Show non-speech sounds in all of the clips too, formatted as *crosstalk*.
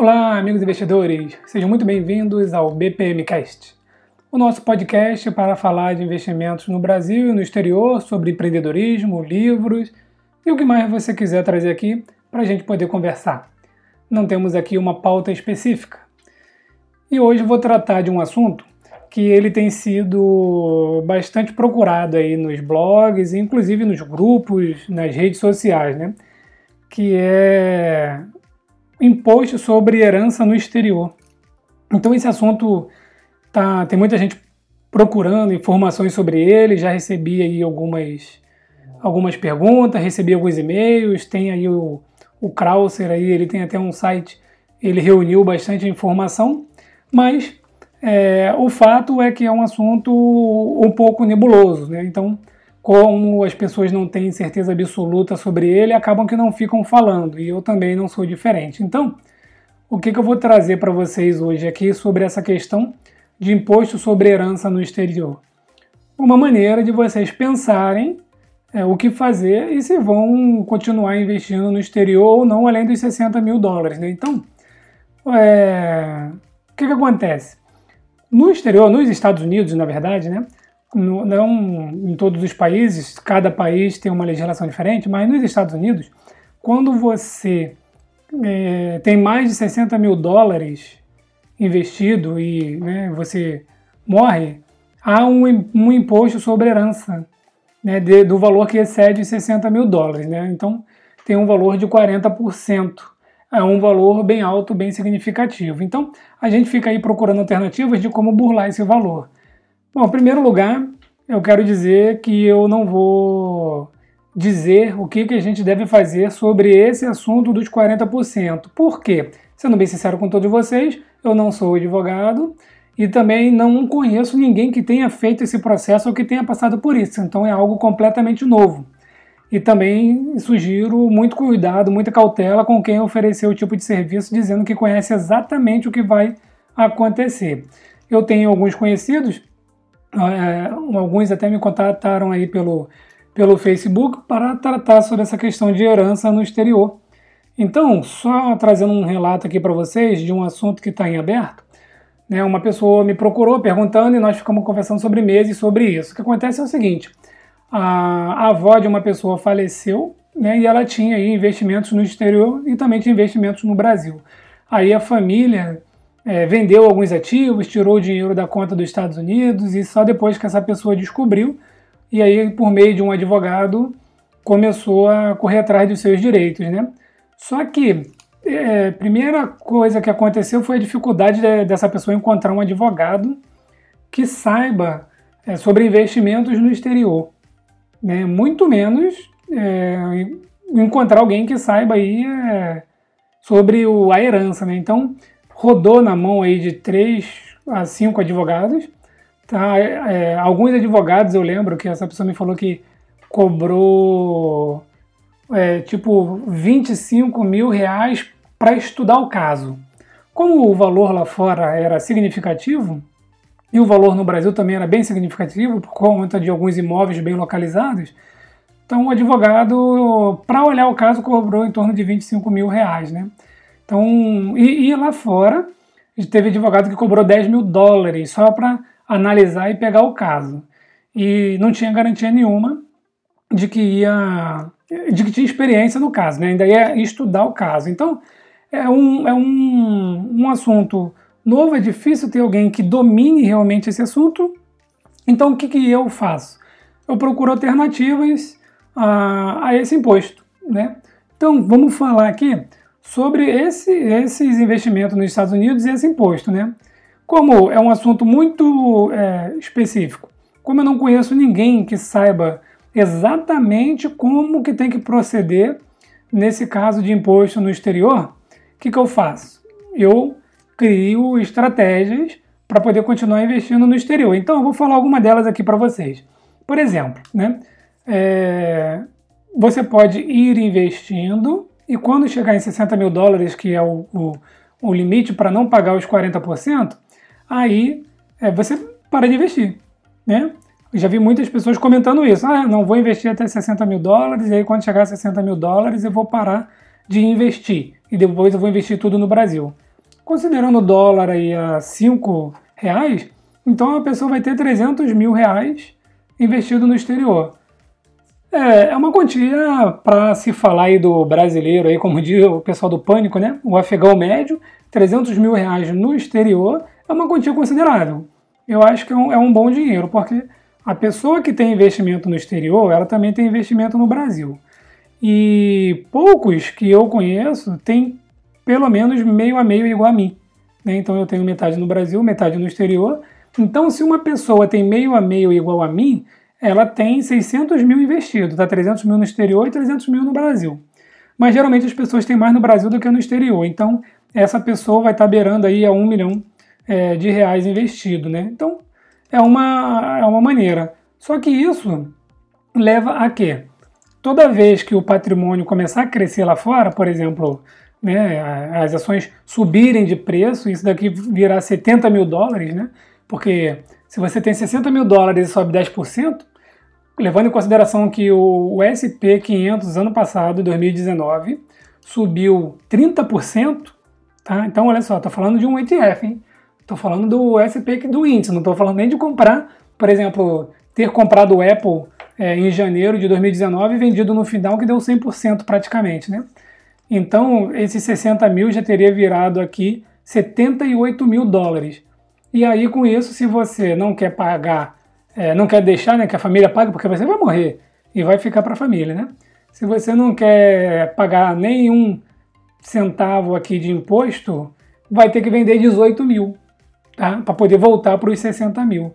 Olá, amigos investidores, sejam muito bem-vindos ao BPMcast, o nosso podcast para falar de investimentos no Brasil e no exterior, sobre empreendedorismo, livros e o que mais você quiser trazer aqui para a gente poder conversar. Não temos aqui uma pauta específica. E hoje vou tratar de um assunto que ele tem sido bastante procurado aí nos blogs, inclusive nos grupos, nas redes sociais, né? Que é imposto sobre herança no exterior. Então esse assunto tá, tem muita gente procurando informações sobre ele, já recebi aí algumas, algumas perguntas, recebi alguns e-mails, tem aí o, o Krauser aí, ele tem até um site, ele reuniu bastante informação, mas é, o fato é que é um assunto um pouco nebuloso, né? Então como as pessoas não têm certeza absoluta sobre ele, acabam que não ficam falando, e eu também não sou diferente. Então, o que, que eu vou trazer para vocês hoje aqui sobre essa questão de imposto sobre herança no exterior? Uma maneira de vocês pensarem é, o que fazer e se vão continuar investindo no exterior ou não, além dos 60 mil dólares. Né? Então, é, o que, que acontece? No exterior, nos Estados Unidos, na verdade, né, no, não em todos os países, cada país tem uma legislação diferente, mas nos Estados Unidos, quando você é, tem mais de 60 mil dólares investido e né, você morre, há um, um imposto sobre herança né, de, do valor que excede 60 mil dólares. Né? Então, tem um valor de 40%. É um valor bem alto, bem significativo. Então, a gente fica aí procurando alternativas de como burlar esse valor. Bom, em primeiro lugar, eu quero dizer que eu não vou dizer o que, que a gente deve fazer sobre esse assunto dos 40%. Por quê? Sendo bem sincero com todos vocês, eu não sou advogado e também não conheço ninguém que tenha feito esse processo ou que tenha passado por isso. Então é algo completamente novo. E também sugiro muito cuidado, muita cautela com quem ofereceu o tipo de serviço, dizendo que conhece exatamente o que vai acontecer. Eu tenho alguns conhecidos é, alguns até me contataram aí pelo, pelo Facebook para tratar sobre essa questão de herança no exterior. Então, só trazendo um relato aqui para vocês de um assunto que está em aberto, né, uma pessoa me procurou perguntando e nós ficamos conversando sobre meses sobre isso. O que acontece é o seguinte: a, a avó de uma pessoa faleceu né, e ela tinha investimentos no exterior e também tinha investimentos no Brasil. Aí a família é, vendeu alguns ativos, tirou o dinheiro da conta dos Estados Unidos e só depois que essa pessoa descobriu, e aí por meio de um advogado começou a correr atrás dos seus direitos, né? Só que é, primeira coisa que aconteceu foi a dificuldade de, dessa pessoa encontrar um advogado que saiba é, sobre investimentos no exterior, né? Muito menos é, encontrar alguém que saiba aí é, sobre o, a herança, né? Então rodou na mão aí de três a cinco advogados. Tá? É, alguns advogados, eu lembro que essa pessoa me falou que cobrou é, tipo 25 mil reais para estudar o caso. Como o valor lá fora era significativo, e o valor no Brasil também era bem significativo por conta de alguns imóveis bem localizados, então o advogado, para olhar o caso, cobrou em torno de 25 mil reais, né? Então, e, e lá fora, teve advogado que cobrou 10 mil dólares só para analisar e pegar o caso. E não tinha garantia nenhuma de que ia de que tinha experiência no caso, né? ainda ia estudar o caso. Então, é um, é um, um assunto novo, é difícil ter alguém que domine realmente esse assunto. Então, o que, que eu faço? Eu procuro alternativas a, a esse imposto. Né? Então, vamos falar aqui sobre esse, esses investimentos nos Estados Unidos e esse imposto, né? Como é um assunto muito é, específico, como eu não conheço ninguém que saiba exatamente como que tem que proceder nesse caso de imposto no exterior, o que, que eu faço? Eu crio estratégias para poder continuar investindo no exterior. Então eu vou falar alguma delas aqui para vocês. Por exemplo, né, é, você pode ir investindo e quando chegar em 60 mil dólares, que é o, o, o limite para não pagar os 40%, aí é, você para de investir. Né? Eu já vi muitas pessoas comentando isso. Ah, não vou investir até 60 mil dólares, e aí quando chegar a 60 mil dólares eu vou parar de investir. E depois eu vou investir tudo no Brasil. considerando o dólar aí a 5 reais, então a pessoa vai ter 300 mil reais investido no exterior. É, é uma quantia para se falar aí do brasileiro, aí, como diz o pessoal do Pânico, né? O afegão médio, 300 mil reais no exterior é uma quantia considerável. Eu acho que é um, é um bom dinheiro, porque a pessoa que tem investimento no exterior, ela também tem investimento no Brasil. E poucos que eu conheço têm pelo menos meio a meio igual a mim. Né? Então eu tenho metade no Brasil, metade no exterior. Então, se uma pessoa tem meio a meio igual a mim, ela tem 600 mil investido, tá? 300 mil no exterior e 300 mil no Brasil. Mas geralmente as pessoas têm mais no Brasil do que no exterior. Então, essa pessoa vai estar tá beirando aí a 1 milhão é, de reais investido, né? Então, é uma, é uma maneira. Só que isso leva a quê? Toda vez que o patrimônio começar a crescer lá fora, por exemplo, né, as ações subirem de preço, isso daqui virar 70 mil dólares, né? Porque se você tem 60 mil dólares e sobe 10%, levando em consideração que o, SP500 ano passado, 2019, subiu 30%, tá? Então, olha só, estou falando de um ETF, hein? Estou falando do SP do índice, não estou falando nem de comprar, por exemplo, ter comprado o Apple é, em janeiro de 2019 e vendido no final, que deu 100% praticamente, né? Então, esses 60 mil já teria virado aqui 78 mil dólares. E aí, com isso, se você não quer pagar é, não quer deixar né, que a família pague, porque você vai morrer e vai ficar para a família, né? Se você não quer pagar nenhum centavo aqui de imposto, vai ter que vender 18 mil, tá? Para poder voltar para os 60 mil.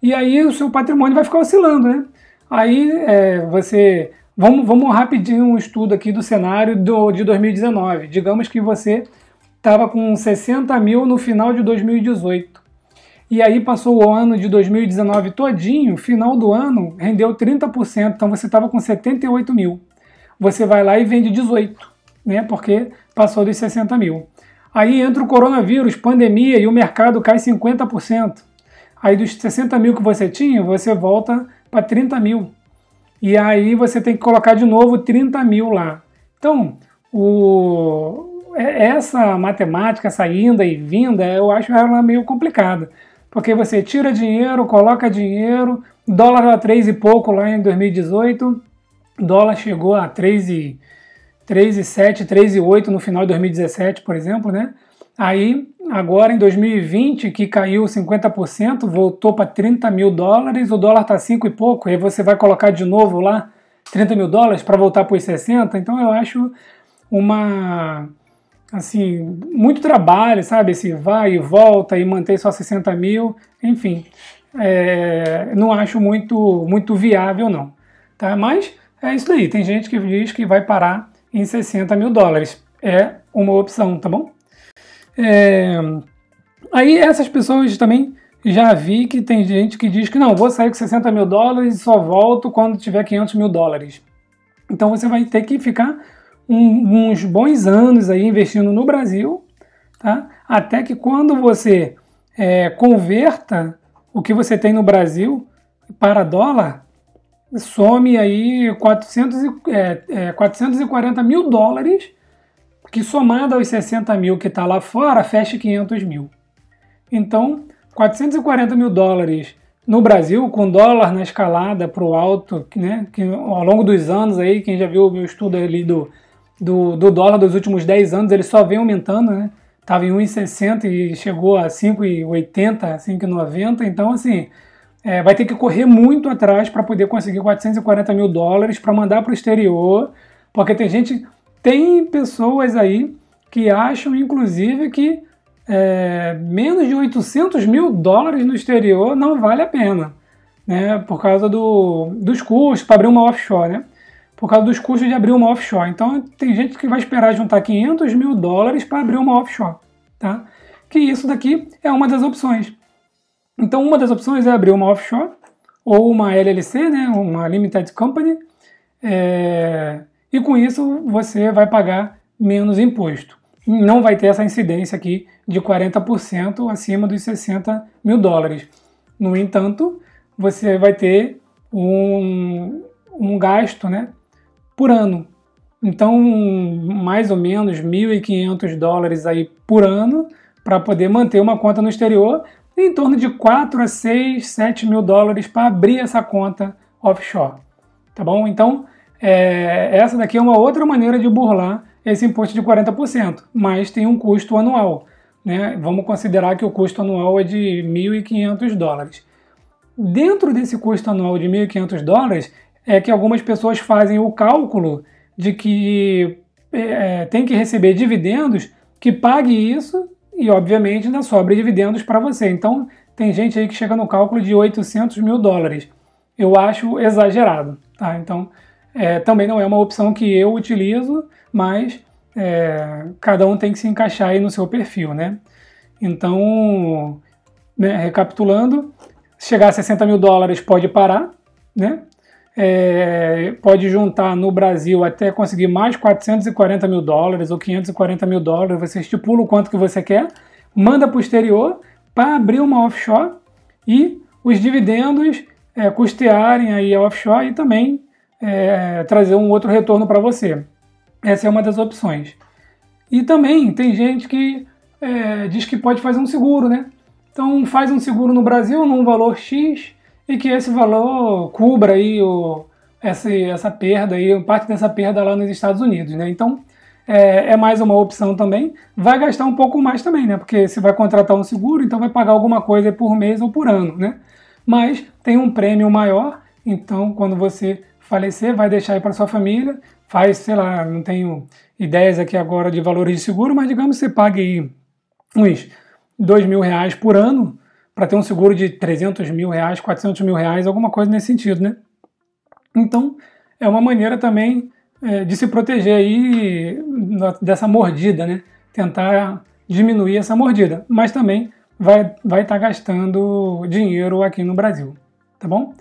E aí o seu patrimônio vai ficar oscilando, né? Aí é, você. Vamos, vamos rapidinho um estudo aqui do cenário do, de 2019. Digamos que você estava com 60 mil no final de 2018 e aí passou o ano de 2019 todinho, final do ano rendeu 30%, então você estava com 78 mil. Você vai lá e vende 18, né? Porque passou dos 60 mil. Aí entra o coronavírus, pandemia e o mercado cai 50%. Aí dos 60 mil que você tinha, você volta para 30 mil. E aí você tem que colocar de novo 30 mil lá. Então, o, é, essa matemática, essa inda e vinda, eu acho ela meio complicada porque você tira dinheiro, coloca dinheiro, dólar a 3 e pouco lá em 2018, dólar chegou a 3 e 3,7, 3,8 no final de 2017, por exemplo, né? Aí, agora em 2020, que caiu 50%, voltou para 30 mil dólares, o dólar está 5 e pouco, aí você vai colocar de novo lá 30 mil dólares para voltar para os 60, então eu acho uma assim, muito trabalho, sabe? Esse vai e volta e mantém só 60 mil, enfim, é, não acho muito, muito viável não, tá? Mas é isso aí, tem gente que diz que vai parar em 60 mil dólares, é uma opção, tá bom? É, aí essas pessoas também já vi que tem gente que diz que não, vou sair com 60 mil dólares e só volto quando tiver 500 mil dólares. Então você vai ter que ficar um, uns bons anos aí investindo no Brasil, tá? até que quando você é, converta o que você tem no Brasil para dólar, some aí 400 é, é, 440 mil dólares, que somado aos 60 mil que está lá fora, fecha 500 mil. Então, 440 mil dólares no Brasil, com dólar na escalada para o alto, né, que ao longo dos anos aí, quem já viu o meu estudo ali do do, do dólar dos últimos 10 anos, ele só vem aumentando, né? Estava em 1,60 e chegou a 5,80, 5,90. Então, assim, é, vai ter que correr muito atrás para poder conseguir 440 mil dólares para mandar para o exterior, porque tem gente, tem pessoas aí que acham, inclusive, que é, menos de 800 mil dólares no exterior não vale a pena, né? Por causa do, dos custos para abrir uma offshore, né? Por causa dos custos de abrir uma offshore. Então tem gente que vai esperar juntar 500 mil dólares para abrir uma offshore, tá? Que isso daqui é uma das opções. Então uma das opções é abrir uma offshore ou uma LLC, né, uma limited company, é... e com isso você vai pagar menos imposto. Não vai ter essa incidência aqui de 40% acima dos 60 mil dólares. No entanto, você vai ter um, um gasto né, por ano. Então, mais ou menos 1.500 dólares aí por ano para poder manter uma conta no exterior em torno de 4 a 6, 7 mil dólares para abrir essa conta offshore. Tá bom? Então, é, essa daqui é uma outra maneira de burlar esse imposto de 40%, mas tem um custo anual. Né? Vamos considerar que o custo anual é de 1.500 dólares. Dentro desse custo anual de 1.500 dólares, é que algumas pessoas fazem o cálculo de que é, tem que receber dividendos que pague isso e, obviamente, ainda sobra dividendos para você. Então, tem gente aí que chega no cálculo de 800 mil dólares. Eu acho exagerado, tá? Então, é, também não é uma opção que eu utilizo, mas é, cada um tem que se encaixar aí no seu perfil, né? Então, né, recapitulando, chegar a 60 mil dólares pode parar, né? É, pode juntar no Brasil até conseguir mais 440 mil dólares ou 540 mil dólares, você estipula o quanto que você quer, manda para o exterior para abrir uma offshore e os dividendos é, custearem aí a offshore e também é, trazer um outro retorno para você. Essa é uma das opções. E também tem gente que é, diz que pode fazer um seguro, né? Então faz um seguro no Brasil num valor X e que esse valor cubra aí o, essa, essa perda aí, parte dessa perda lá nos Estados Unidos, né? Então é, é, mais uma opção também. Vai gastar um pouco mais também, né? Porque se vai contratar um seguro, então vai pagar alguma coisa por mês ou por ano, né? Mas tem um prêmio maior, então quando você falecer, vai deixar aí para sua família, faz, sei lá, não tenho ideias aqui agora de valores de seguro, mas digamos que você pague aí uns dois mil reais por ano para ter um seguro de 300 mil reais, 400 mil reais, alguma coisa nesse sentido, né? Então, é uma maneira também é, de se proteger aí dessa mordida, né? Tentar diminuir essa mordida, mas também vai vai estar tá gastando dinheiro aqui no Brasil, tá bom?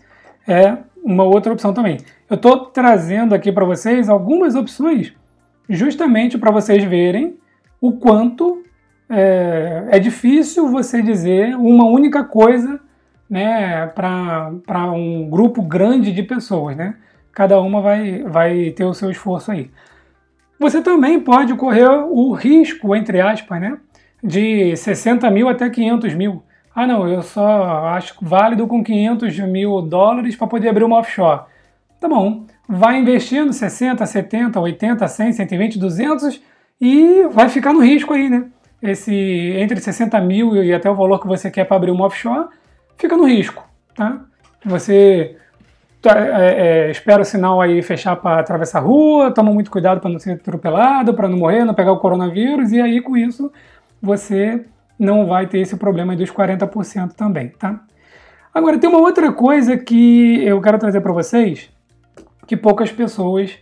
É uma outra opção também. Eu estou trazendo aqui para vocês algumas opções justamente para vocês verem o quanto é, é difícil você dizer uma única coisa né, para um grupo grande de pessoas. Né? Cada uma vai, vai ter o seu esforço aí. Você também pode correr o risco, entre aspas, né, de 60 mil até 500 mil. Ah, não, eu só acho válido com 500 mil dólares para poder abrir uma offshore. Tá bom, vai investindo 60, 70, 80, 100, 120, 200 e vai ficar no risco aí, né? Esse entre 60 mil e até o valor que você quer para abrir uma offshore, fica no risco, tá? Você tá, é, é, espera o sinal aí fechar para atravessar a rua, toma muito cuidado para não ser atropelado, para não morrer, não pegar o coronavírus, e aí com isso você não vai ter esse problema dos 40% também, tá? Agora, tem uma outra coisa que eu quero trazer para vocês, que poucas pessoas,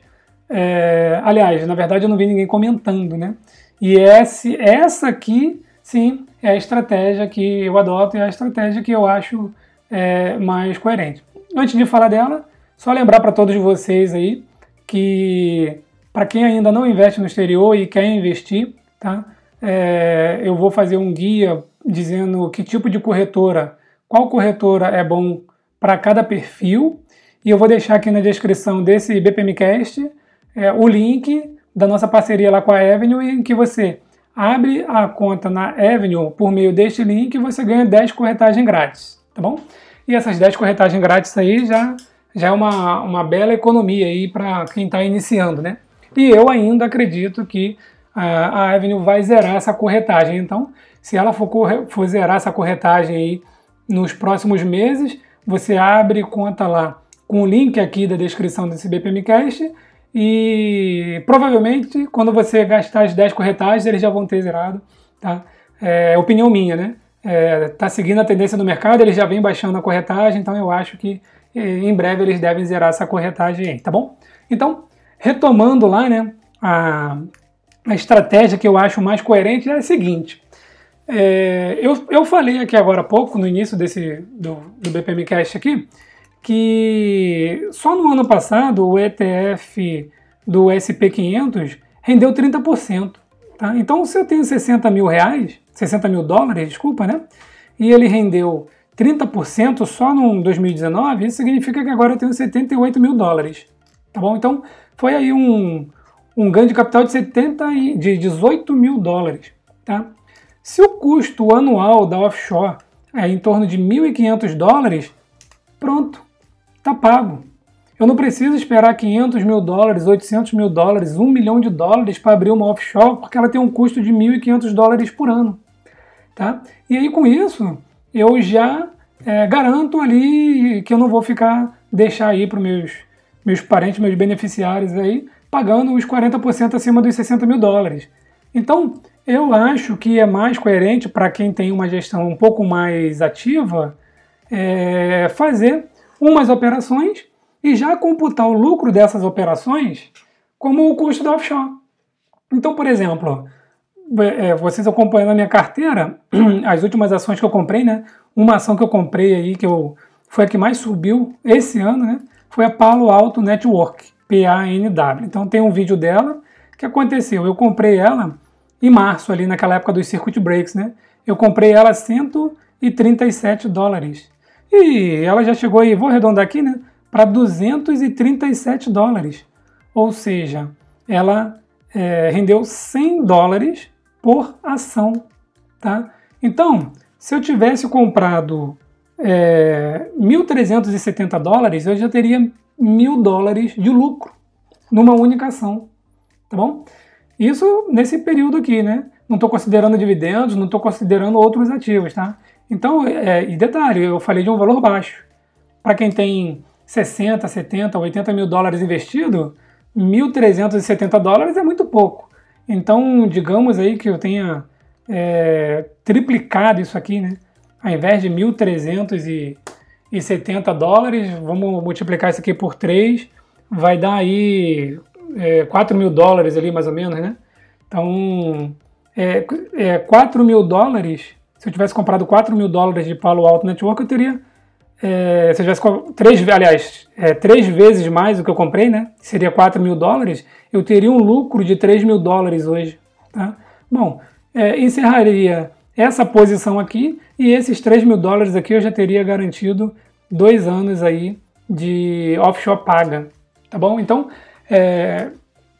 é, aliás, na verdade eu não vi ninguém comentando, né? E esse, essa aqui, sim, é a estratégia que eu adoto e é a estratégia que eu acho é, mais coerente. Antes de falar dela, só lembrar para todos vocês aí que para quem ainda não investe no exterior e quer investir, tá? É, eu vou fazer um guia dizendo que tipo de corretora, qual corretora é bom para cada perfil, e eu vou deixar aqui na descrição desse BPMcast é, o link da nossa parceria lá com a Avenue, em que você abre a conta na Avenue por meio deste link e você ganha 10 corretagens grátis, tá bom? E essas 10 corretagens grátis aí já, já é uma, uma bela economia aí para quem está iniciando, né? E eu ainda acredito que a, a Avenue vai zerar essa corretagem. Então, se ela for, for zerar essa corretagem aí nos próximos meses, você abre conta lá com o link aqui da descrição desse BPMcast e provavelmente quando você gastar as 10 corretagens, eles já vão ter zerado. Tá? É opinião minha, né? É, tá seguindo a tendência do mercado, eles já vêm baixando a corretagem, então eu acho que é, em breve eles devem zerar essa corretagem aí, tá bom? Então, retomando lá, né, a, a estratégia que eu acho mais coerente é a seguinte. É, eu, eu falei aqui agora há pouco, no início desse, do, do BPMcast aqui, que só no ano passado o ETF do SP500 rendeu 30%. Tá? Então, se eu tenho 60 mil reais, 60 mil dólares, desculpa, né? E ele rendeu 30% só no 2019, isso significa que agora eu tenho 78 mil dólares. Tá bom? Então, foi aí um, um ganho de capital de, 70 e, de 18 mil dólares. Tá? Se o custo anual da offshore é em torno de 1.500 dólares, pronto, tá pago. Eu não preciso esperar 500 mil dólares, 800 mil dólares, 1 milhão de dólares para abrir uma offshore, porque ela tem um custo de 1.500 dólares por ano. Tá? E aí com isso, eu já é, garanto ali que eu não vou ficar, deixar aí para os meus, meus parentes, meus beneficiários aí, pagando os 40% acima dos 60 mil dólares. Então, eu acho que é mais coerente para quem tem uma gestão um pouco mais ativa é, fazer umas operações e já computar o lucro dessas operações como o custo da offshore. Então, por exemplo, é, vocês acompanhando a minha carteira, *clears throat* as últimas ações que eu comprei, né? Uma ação que eu comprei aí, que eu, foi a que mais subiu esse ano, né? Foi a Palo Alto Network, P-A-N-W. Então tem um vídeo dela. Que aconteceu? Eu comprei ela em março, ali naquela época dos circuit breaks, né? Eu comprei ela a 137 dólares. E ela já chegou aí, vou arredondar aqui, né? Para 237 dólares. Ou seja, ela é, rendeu 100 dólares por ação, tá? Então, se eu tivesse comprado é, 1.370 dólares, eu já teria mil dólares de lucro numa única ação, tá bom? Isso nesse período aqui, né? Não estou considerando dividendos, não estou considerando outros ativos, tá? Então, é, e detalhe, eu falei de um valor baixo. Para quem tem 60, 70, 80 mil dólares investido, 1.370 dólares é muito pouco. Então, digamos aí que eu tenha é, triplicado isso aqui, né? Ao invés de 1.370 dólares, vamos multiplicar isso aqui por 3, vai dar aí é, 4 mil dólares ali, mais ou menos, né? Então, é, é, 4 mil dólares, se eu tivesse comprado 4 mil dólares de Palo Alto Network, eu teria, é, se eu tivesse, três, aliás, é, três vezes mais do que eu comprei, né? Seria 4 mil dólares, eu teria um lucro de 3 mil dólares hoje, tá? Bom, é, encerraria essa posição aqui e esses 3 mil dólares aqui eu já teria garantido dois anos aí de offshore paga, tá bom? Então, é,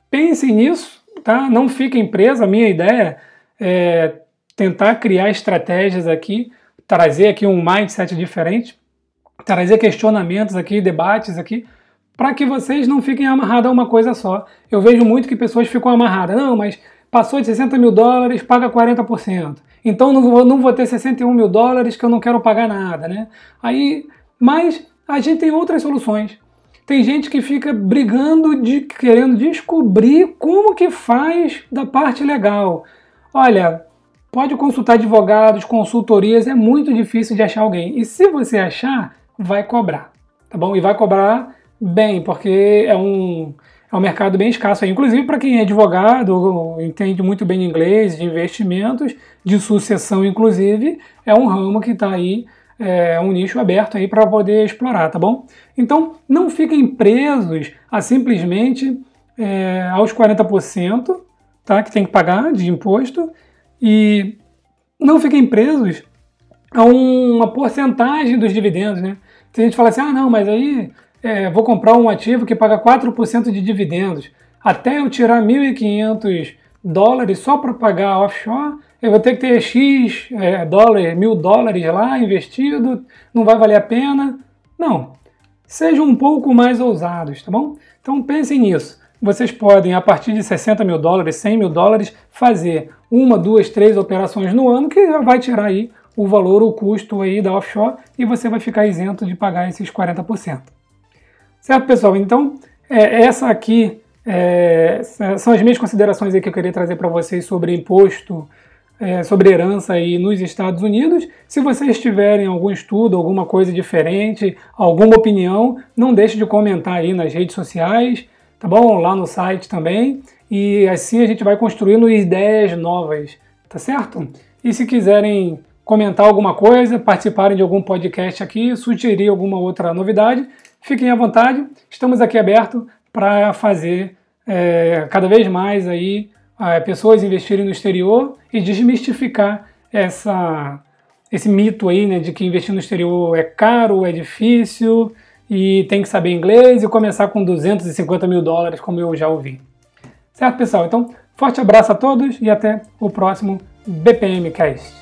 pensem nisso, tá? Não fiquem presos. A minha ideia é tentar criar estratégias aqui, trazer aqui um mindset diferente, trazer questionamentos aqui, debates aqui, para que vocês não fiquem amarrados a uma coisa só. Eu vejo muito que pessoas ficam amarradas. Não, mas passou de 60 mil dólares, paga 40%. Então não vou, não vou ter 61 mil dólares que eu não quero pagar nada, né? Aí, mas a gente tem outras soluções. Tem gente que fica brigando de querendo descobrir como que faz da parte legal. Olha, pode consultar advogados, consultorias, é muito difícil de achar alguém. E se você achar, vai cobrar, tá bom? E vai cobrar bem, porque é um, é um mercado bem escasso. Inclusive para quem é advogado, entende muito bem inglês, de investimentos, de sucessão, inclusive, é um ramo que está aí é um nicho aberto aí para poder explorar, tá bom? Então, não fiquem presos a simplesmente é, aos 40%, tá? Que tem que pagar de imposto e não fiquem presos a uma porcentagem dos dividendos, né? Tem gente que fala assim, ah, não, mas aí é, vou comprar um ativo que paga 4% de dividendos. Até eu tirar 1.500 dólares só para pagar offshore, eu vou ter que ter X é, dólares, mil dólares lá investido, não vai valer a pena. Não. Sejam um pouco mais ousados, tá bom? Então pensem nisso. Vocês podem, a partir de 60 mil dólares, 100 mil dólares, fazer uma, duas, três operações no ano, que vai tirar aí o valor, o custo aí da offshore, e você vai ficar isento de pagar esses 40%. Certo, pessoal? Então, é, essa aqui é, são as minhas considerações aí que eu queria trazer para vocês sobre imposto é, sobre herança aí nos Estados Unidos. Se vocês tiverem algum estudo, alguma coisa diferente, alguma opinião, não deixe de comentar aí nas redes sociais, tá bom? Lá no site também. E assim a gente vai construindo ideias novas, tá certo? E se quiserem comentar alguma coisa, participarem de algum podcast aqui, sugerir alguma outra novidade, fiquem à vontade. Estamos aqui abertos para fazer é, cada vez mais aí pessoas investirem no exterior e desmistificar essa, esse mito aí, né, de que investir no exterior é caro, é difícil e tem que saber inglês e começar com 250 mil dólares, como eu já ouvi. Certo, pessoal? Então, forte abraço a todos e até o próximo BPMcast.